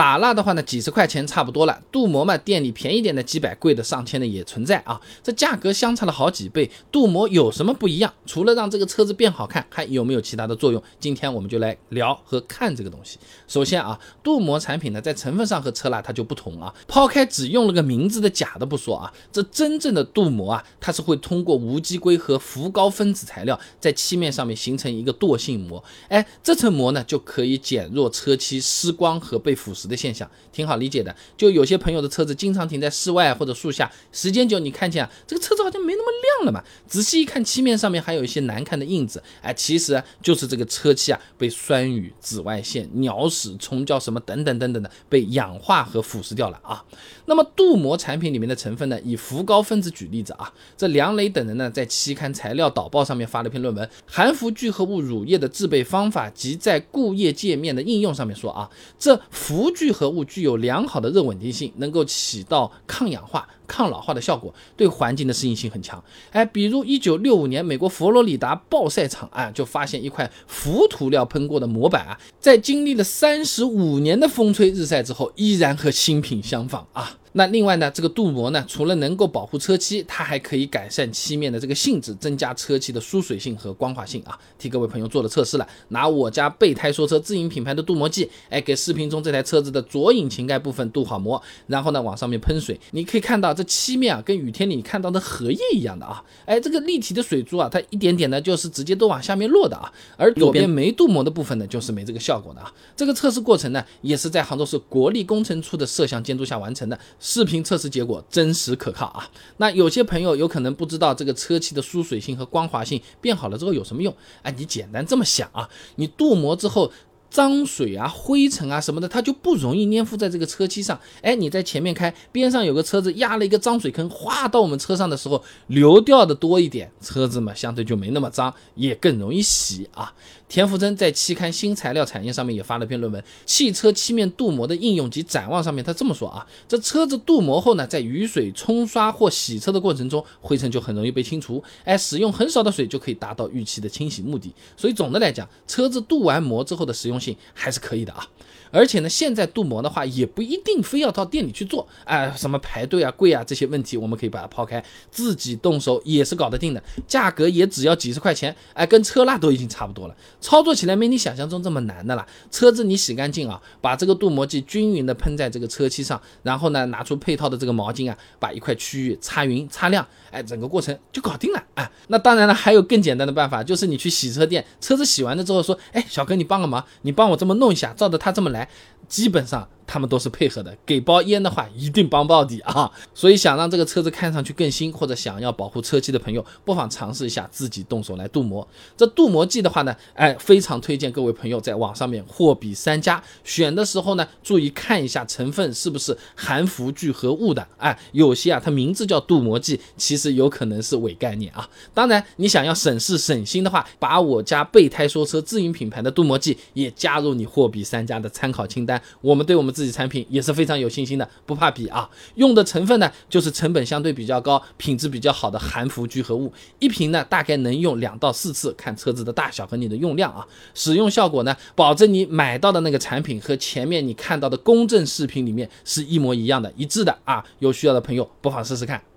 打蜡的话呢，几十块钱差不多了。镀膜嘛，店里便宜点的几百，贵的上千的也存在啊。这价格相差了好几倍，镀膜有什么不一样？除了让这个车子变好看，还有没有其他的作用？今天我们就来聊和看这个东西。首先啊，镀膜产品呢，在成分上和车蜡它就不同啊。抛开只用了个名字的假的不说啊，这真正的镀膜啊，它是会通过无机硅和氟高分子材料在漆面上面形成一个惰性膜。哎，这层膜呢，就可以减弱车漆失光和被腐蚀的现象，挺好理解的。就有些朋友的车子经常停在室外或者树下，时间久，你看见啊，这个车子好像没那么亮了嘛。仔细一看，漆面上面还有一些难看的印子，哎，其实就是这个车漆啊被酸雨、紫外线、鸟屎、虫胶什么等等等等的被氧化和腐蚀掉了啊。那么镀膜产品里面的成分呢，以氟高分子举例子啊，这梁磊等人呢在期刊材料导报上面发了篇论文，《含氟聚合物乳液的制备方法及在固液界面的应用》上面说啊，这氟聚合物具有良好的热稳定性，能够起到抗氧化。抗老化的效果，对环境的适应性很强。哎，比如一九六五年，美国佛罗里达暴晒场啊，就发现一块浮涂料喷过的模板啊，在经历了三十五年的风吹日晒之后，依然和新品相仿啊。那另外呢，这个镀膜呢，除了能够保护车漆，它还可以改善漆面的这个性质，增加车漆的疏水性和光滑性啊。替各位朋友做了测试了，拿我家备胎说车自营品牌的镀膜剂，哎，给视频中这台车子的左引擎盖部分镀好膜，然后呢往上面喷水，你可以看到这漆面啊，跟雨天里看到的荷叶一样的啊。哎，这个立体的水珠啊，它一点点呢就是直接都往下面落的啊。而左边没镀膜的部分呢，就是没这个效果的啊。这个测试过程呢，也是在杭州市国立工程处的摄像监督下完成的。视频测试结果真实可靠啊！那有些朋友有可能不知道这个车漆的疏水性和光滑性变好了之后有什么用？哎，你简单这么想啊，你镀膜之后。脏水啊、灰尘啊什么的，它就不容易粘附在这个车漆上。哎，你在前面开，边上有个车子压了一个脏水坑，哗到我们车上的时候，流掉的多一点，车子嘛相对就没那么脏，也更容易洗啊。田福珍在期刊《新材料产业》上面也发了篇论文，《汽车漆面镀膜的应用及展望》上面他这么说啊：这车子镀膜后呢，在雨水冲刷或洗车的过程中，灰尘就很容易被清除。哎，使用很少的水就可以达到预期的清洗目的。所以总的来讲，车子镀完膜之后的使用性还是可以的啊。而且呢，现在镀膜的话，也不一定非要到店里去做，哎，什么排队啊、贵啊这些问题，我们可以把它抛开，自己动手也是搞得定的，价格也只要几十块钱，哎，跟车蜡都已经差不多了，操作起来没你想象中这么难的啦。车子你洗干净啊，把这个镀膜剂均匀的喷在这个车漆上，然后呢，拿出配套的这个毛巾啊，把一块区域擦匀、擦亮，哎，整个过程就搞定了，哎，那当然了，还有更简单的办法，就是你去洗车店，车子洗完了之后说，哎，小哥你帮个忙，你帮我这么弄一下，照着他这么来。基本上。他们都是配合的，给包烟的话一定帮到底啊！所以想让这个车子看上去更新，或者想要保护车漆的朋友，不妨尝试一下自己动手来镀膜。这镀膜剂的话呢，哎，非常推荐各位朋友在网上面货比三家，选的时候呢，注意看一下成分是不是含氟聚合物的。哎，有些啊，它名字叫镀膜剂，其实有可能是伪概念啊。当然，你想要省事省心的话，把我家备胎说车自营品牌的镀膜剂也加入你货比三家的参考清单。我们对我们自自己产品也是非常有信心的，不怕比啊。用的成分呢，就是成本相对比较高、品质比较好的含氟聚合物。一瓶呢，大概能用两到四次，看车子的大小和你的用量啊。使用效果呢，保证你买到的那个产品和前面你看到的公证视频里面是一模一样的、一致的啊。有需要的朋友不妨试试看。